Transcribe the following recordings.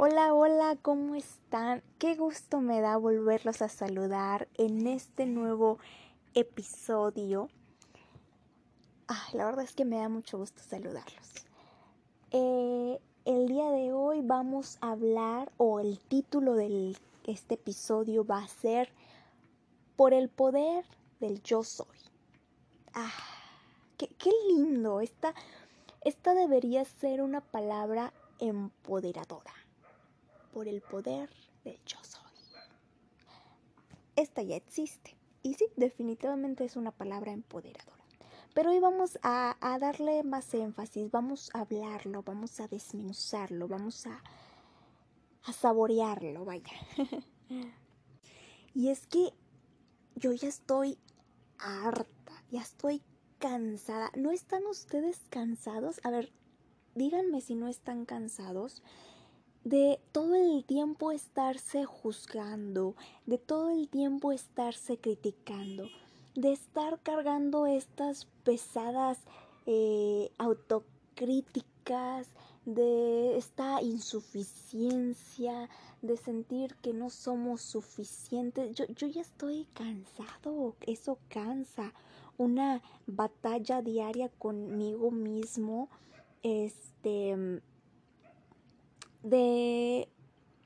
Hola, hola, ¿cómo están? Qué gusto me da volverlos a saludar en este nuevo episodio. La verdad es que me da mucho gusto saludarlos. Eh, el día de hoy vamos a hablar, o el título de este episodio va a ser Por el poder del yo soy. Ah, qué, qué lindo. Esta, esta debería ser una palabra empoderadora por el poder del yo soy. Esta ya existe. Y sí, definitivamente es una palabra empoderadora. Pero hoy vamos a, darle más énfasis, vamos a hablarlo, vamos a desmenuzarlo, vamos a, a saborearlo, vaya. y es que yo ya estoy harta, ya estoy cansada. ¿No están ustedes cansados? A ver, díganme si no están cansados de todo el tiempo estarse juzgando, de todo el tiempo estarse criticando, de estar cargando estas pesadas eh, autocríticas, de esta insuficiencia, de sentir que no somos suficientes. Yo, yo ya estoy cansado, eso cansa. Una batalla diaria conmigo mismo, este de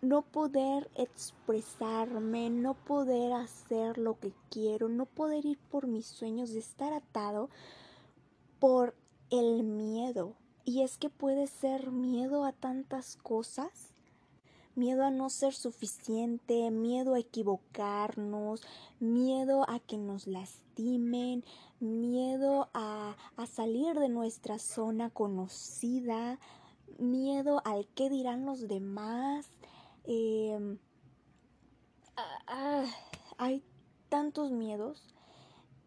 no poder expresarme, no poder hacer lo que quiero, no poder ir por mis sueños, de estar atado por el miedo. Y es que puede ser miedo a tantas cosas, miedo a no ser suficiente, miedo a equivocarnos, miedo a que nos lastimen, miedo a, a salir de nuestra zona conocida, miedo al qué dirán los demás. Em, hay tantos miedos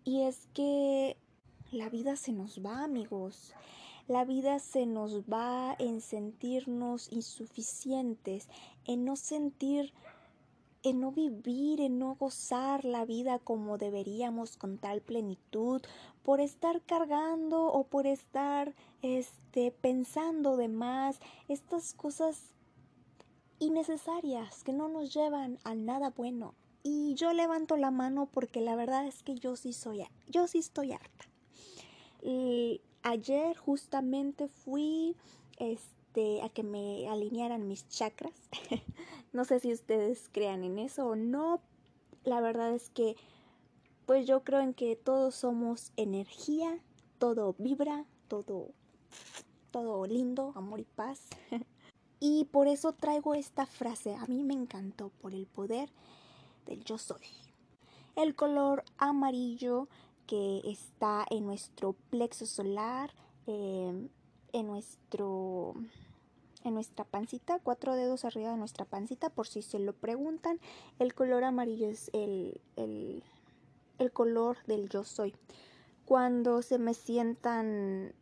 y es que la vida se nos va, amigos. La vida se nos va en sentirnos insuficientes, en no sentir, en no vivir, en no gozar la vida como deberíamos con tal plenitud, por estar cargando o por estar este pensando de más estas cosas innecesarias que no nos llevan a nada bueno. Y yo levanto la mano porque la verdad es que yo sí soy yo sí estoy harta. Y ayer justamente fui este a que me alinearan mis chakras. no sé si ustedes crean en eso o no. La verdad es que pues yo creo en que todos somos energía, todo vibra, todo, todo lindo, amor y paz. y por eso traigo esta frase, a mí me encantó, por el poder del yo soy. El color amarillo que está en nuestro plexo solar, em, en nuestro en nuestra pancita, cuatro dedos arriba de nuestra pancita, por si se lo preguntan. El color amarillo es el, el el color del yo soy. Cuando se me sientan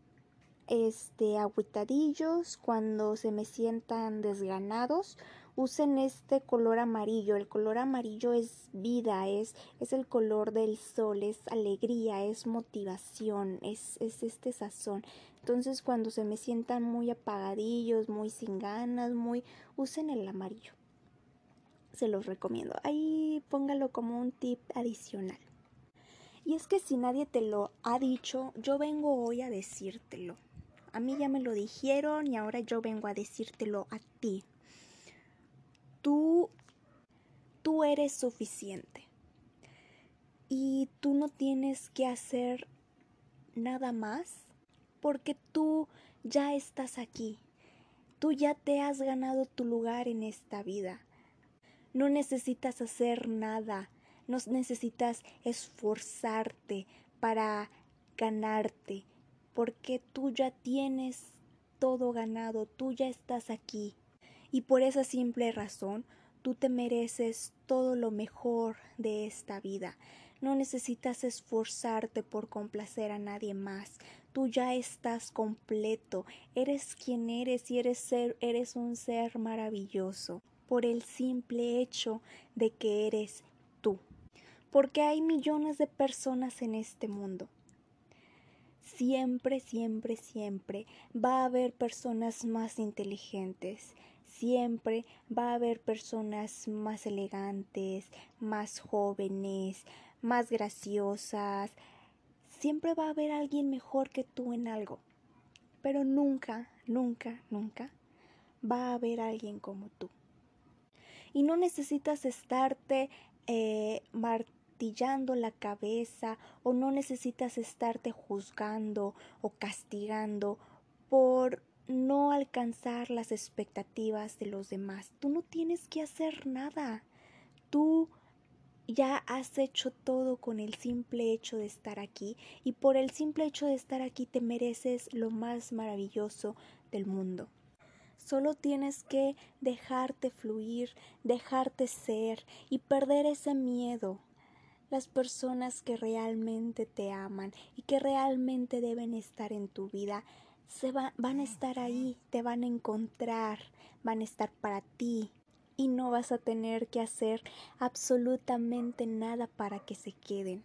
este agüitadillos, cuando se me sientan desganados, usen este color amarillo. El color amarillo es vida, es, es el color del sol, es alegría, es motivación, es, es este sazón. Entonces cuando se me sientan muy apagadillos, muy sin ganas, muy usen el amarillo. Se los recomiendo. Ahí póngalo como un tip adicional. Y es que si nadie te lo ha dicho, yo vengo hoy a decírtelo. A mí ya me lo dijeron y ahora yo vengo a decírtelo a ti. Tú, tú eres suficiente. Y tú no tienes que hacer nada más porque tú ya estás aquí. Tú ya te has ganado tu lugar en esta vida. No necesitas hacer nada no necesitas esforzarte para ganarte, porque tú ya tienes todo ganado, tú ya estás aquí. Y por esa simple razón, tú te mereces todo lo mejor de esta vida. No necesitas esforzarte por complacer a nadie más. Tú ya estás completo. Eres quien eres y eres ser, un ser maravilloso por el simple hecho de que eres tú porque hay millones de personas en este mundo. Siempre, siempre, siempre va a haber personas más inteligentes. siempre va a haber personas más elegantes, más jóvenes, más graciosas. Siempre va a haber alguien mejor que tú en algo. Pero nunca, nunca, nunca va a haber alguien como tú. Y no necesitas estarte eh, la cabeza o no necesitas estarte juzgando o castigando por no alcanzar las expectativas de los demás. Tú no tienes que hacer nada. Tú ya has hecho todo con el simple hecho de estar aquí y por el simple hecho de estar aquí te mereces lo más maravilloso del mundo. Solo tienes que dejarte fluir, dejarte ser y perder ese miedo. Las personas que realmente te aman y que realmente deben estar en tu vida se van a estar ahí, te van a encontrar, van a estar para ti y no vas a tener que hacer absolutamente nada para que se queden.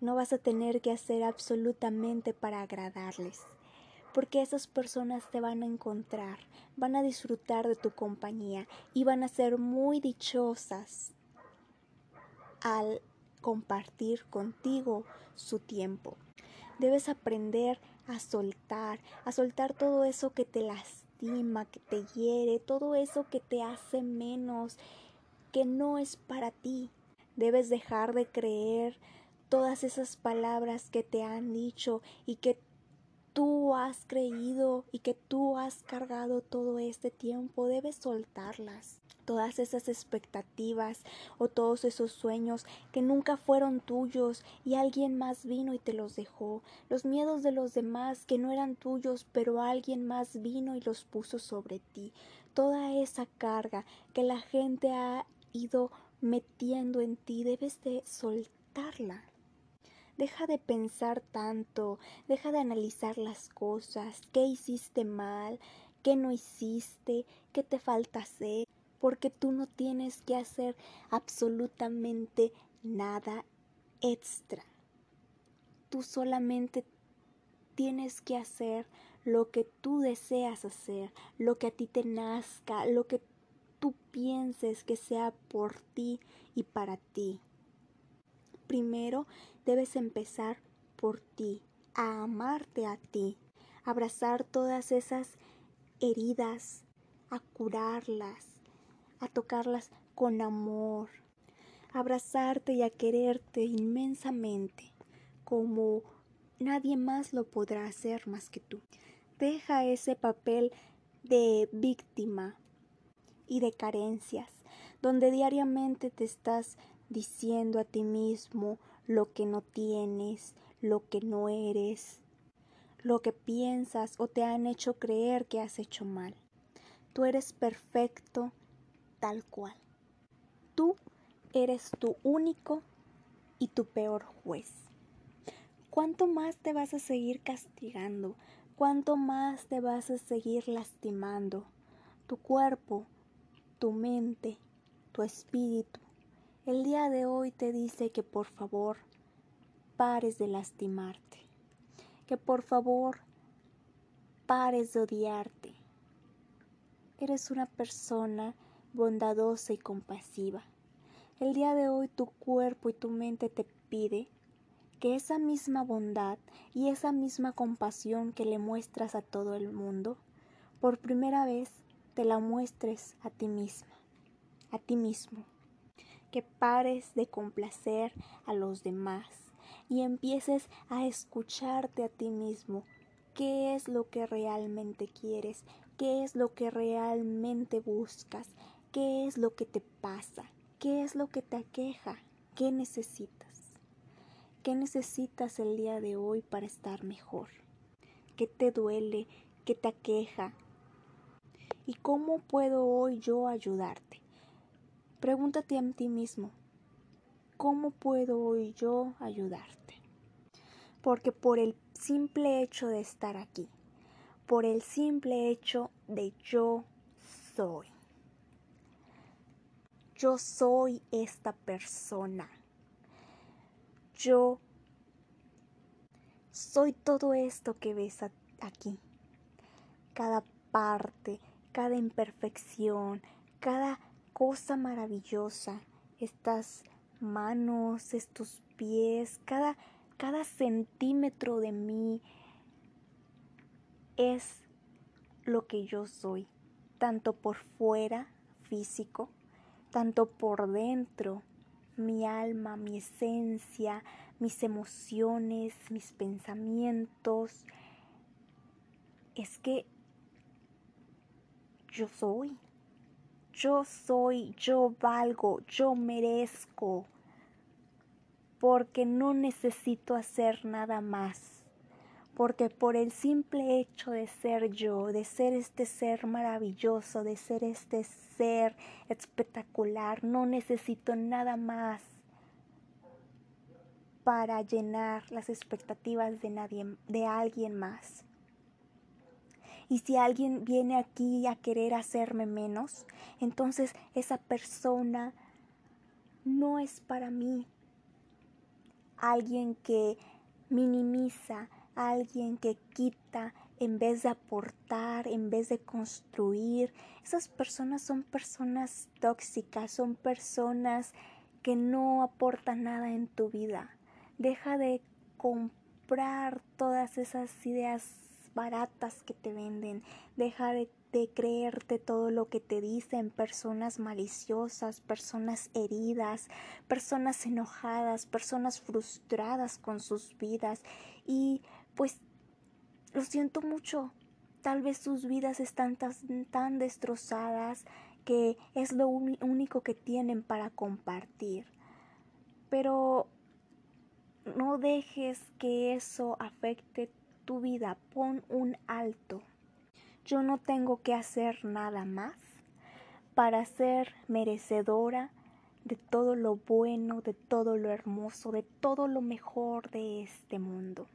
No vas a tener que hacer absolutamente para agradarles, porque esas personas te van a encontrar, van a disfrutar de tu compañía y van a ser muy dichosas al compartir contigo su tiempo. Debes aprender a soltar, a soltar todo eso que te lastima, que te hiere, todo eso que te hace menos, que no es para ti. Debes dejar de creer todas esas palabras que te han dicho y que tú has creído y que tú has cargado todo este tiempo, debes soltarlas todas esas expectativas o todos esos sueños que nunca fueron tuyos y alguien más vino y te los dejó, los miedos de los demás que no eran tuyos pero alguien más vino y los puso sobre ti, toda esa carga que la gente ha ido metiendo en ti, debes de soltarla. Deja de pensar tanto, deja de analizar las cosas, qué hiciste mal, qué no hiciste, qué te falta hacer porque tú no tienes que hacer absolutamente nada extra. Tú solamente tienes que hacer lo que tú deseas hacer, lo que a ti te nazca, lo que tú pienses que sea por ti y para ti. Primero debes empezar por ti, a amarte a ti, abrazar todas esas heridas, a curarlas, a tocarlas con amor, a abrazarte y a quererte inmensamente, como nadie más lo podrá hacer más que tú. Deja ese papel de víctima y de carencias, donde diariamente te estás diciendo a ti mismo lo que no tienes, lo que no eres, lo que piensas o te han hecho creer que has hecho mal. Tú eres perfecto tal cual. Tú eres tu único y tu peor juez. ¿Cuánto más te vas a seguir castigando? ¿Cuánto más te vas a seguir lastimando? Tu cuerpo, tu mente, tu espíritu. El día de hoy te dice que por favor pares de lastimarte, que por favor pares de odiarte. Eres una persona bondadosa y compasiva. El día de hoy tu cuerpo y tu mente te pide que esa misma bondad y esa misma compasión que le muestras a todo el mundo, por primera vez te la muestres a ti misma, a ti mismo. Que pares de complacer a los demás y empieces a escucharte a ti mismo. ¿Qué es lo que realmente quieres? ¿Qué es lo que realmente buscas? ¿Qué es lo que te pasa? ¿Qué es lo que te aqueja? ¿Qué necesitas? ¿Qué necesitas el día de hoy para estar mejor? ¿Qué te duele? ¿Qué te aqueja? ¿Y cómo puedo hoy yo ayudarte? Pregúntate a ti mismo, ¿cómo puedo hoy yo ayudarte? Porque por el simple hecho de estar aquí, por el simple hecho de yo soy, yo soy esta persona. Yo soy todo esto que ves aquí. Cada parte, cada imperfección, cada cosa maravillosa, estas manos, estos pies, cada, cada centímetro de mí es lo que yo soy, tanto por fuera, físico, tanto por dentro, mi alma, mi esencia, mis emociones, mis pensamientos. Es que yo soy yo soy, yo valgo, yo merezco, porque no necesito hacer nada más, porque por el simple hecho de ser yo, de ser este ser maravilloso, de ser este ser espectacular, no necesito nada más para llenar las expectativas de nadie, de alguien más. Y si alguien viene aquí a querer hacerme menos, entonces esa persona no es para mí. Alguien que minimiza, alguien que quita en vez de aportar, en vez de construir. Esas personas son personas tóxicas, son personas que no aportan nada en tu vida. Deja de comprar todas esas ideas baratas que te venden, deja de, creerte todo lo que te dicen personas maliciosas, personas heridas, personas enojadas, personas frustradas con sus vidas y pues lo siento mucho, tal vez sus vidas están tan, tan destrozadas que es lo único que tienen para compartir. Pero no dejes que eso afecte tu vida, pon un alto. Yo no tengo que hacer nada más para ser merecedora de todo lo bueno, de todo lo hermoso, de todo lo mejor de este mundo.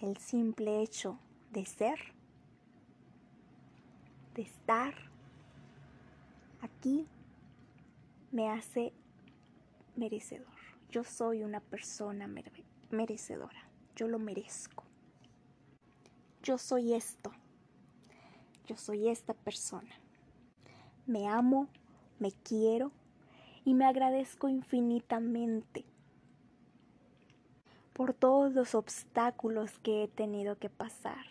El simple hecho de ser, de estar aquí, me hace merecedor. Yo soy una persona merecedora. Yo lo merezco. Yo soy esto. Yo soy esta persona. Me amo, me quiero y me agradezco infinitamente por todos los obstáculos que he tenido que pasar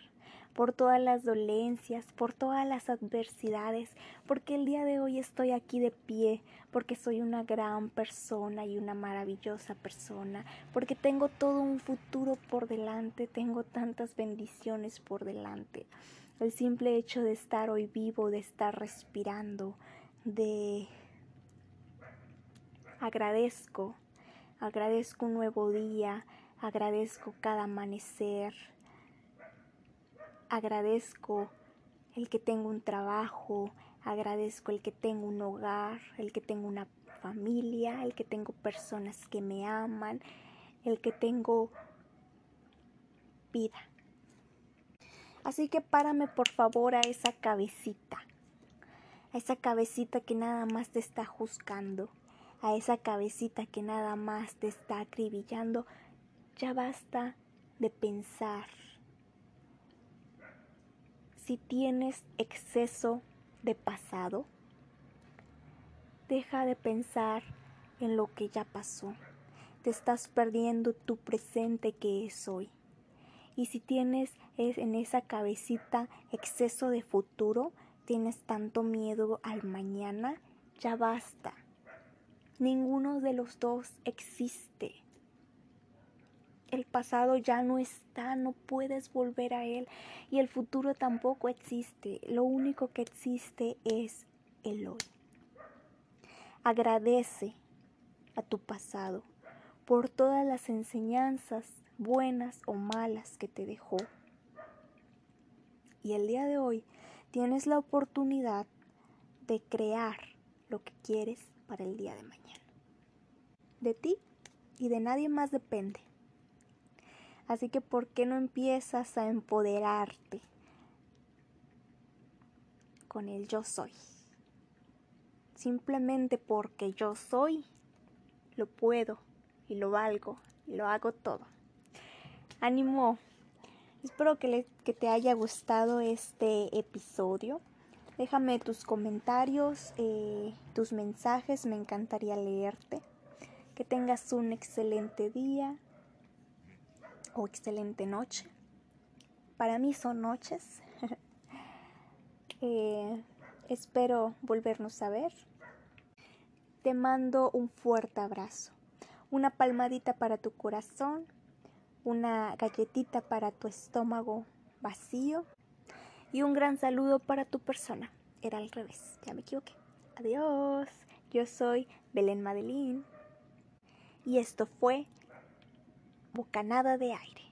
por todas las dolencias, por todas las adversidades, porque el día de hoy estoy aquí de pie, porque soy una gran persona y una maravillosa persona, porque tengo todo un futuro por delante, tengo tantas bendiciones por delante. El simple hecho de estar hoy vivo, de estar respirando, de agradezco, agradezco un nuevo día, agradezco cada amanecer, agradezco el que tengo un trabajo, agradezco el que tengo un hogar, el que tengo una familia, el que tengo personas que me aman, el que tengo vida. Así que párame por favor a esa cabecita, a esa cabecita que nada más te está juzgando, a esa cabecita que nada más te está acribillando. Ya basta de pensar si tienes exceso de pasado, deja de pensar en lo que ya pasó. Te estás perdiendo tu presente que es hoy. Y si tienes en esa cabecita exceso de futuro, tienes tanto miedo al mañana, ya basta. Ninguno de los dos existe. El pasado ya no está, no puedes volver a él y el futuro tampoco existe. Lo único que existe es el hoy. Agradece a tu pasado por todas las enseñanzas buenas o malas que te dejó. Y el día de hoy tienes la oportunidad de crear lo que quieres para el día de mañana. De ti y de nadie más depende. Así que ¿por qué no empiezas a empoderarte con el yo soy? Simplemente porque yo soy, lo puedo y lo valgo y lo hago todo. Ánimo, Espero que, que te haya gustado este episodio. Déjame tus comentarios, eh, tus mensajes, me encantaría leerte. Que tengas un excelente día o excelente noche. Para mí son noches. Eh, espero volvernos a ver. Te mando un fuerte abrazo, una palmadita para tu corazón, una galletita para tu estómago vacío y un gran saludo para tu persona. Era al revés, ya me equivoqué. Adiós, yo soy Belén Madeline y esto fue Bocanada de Aire.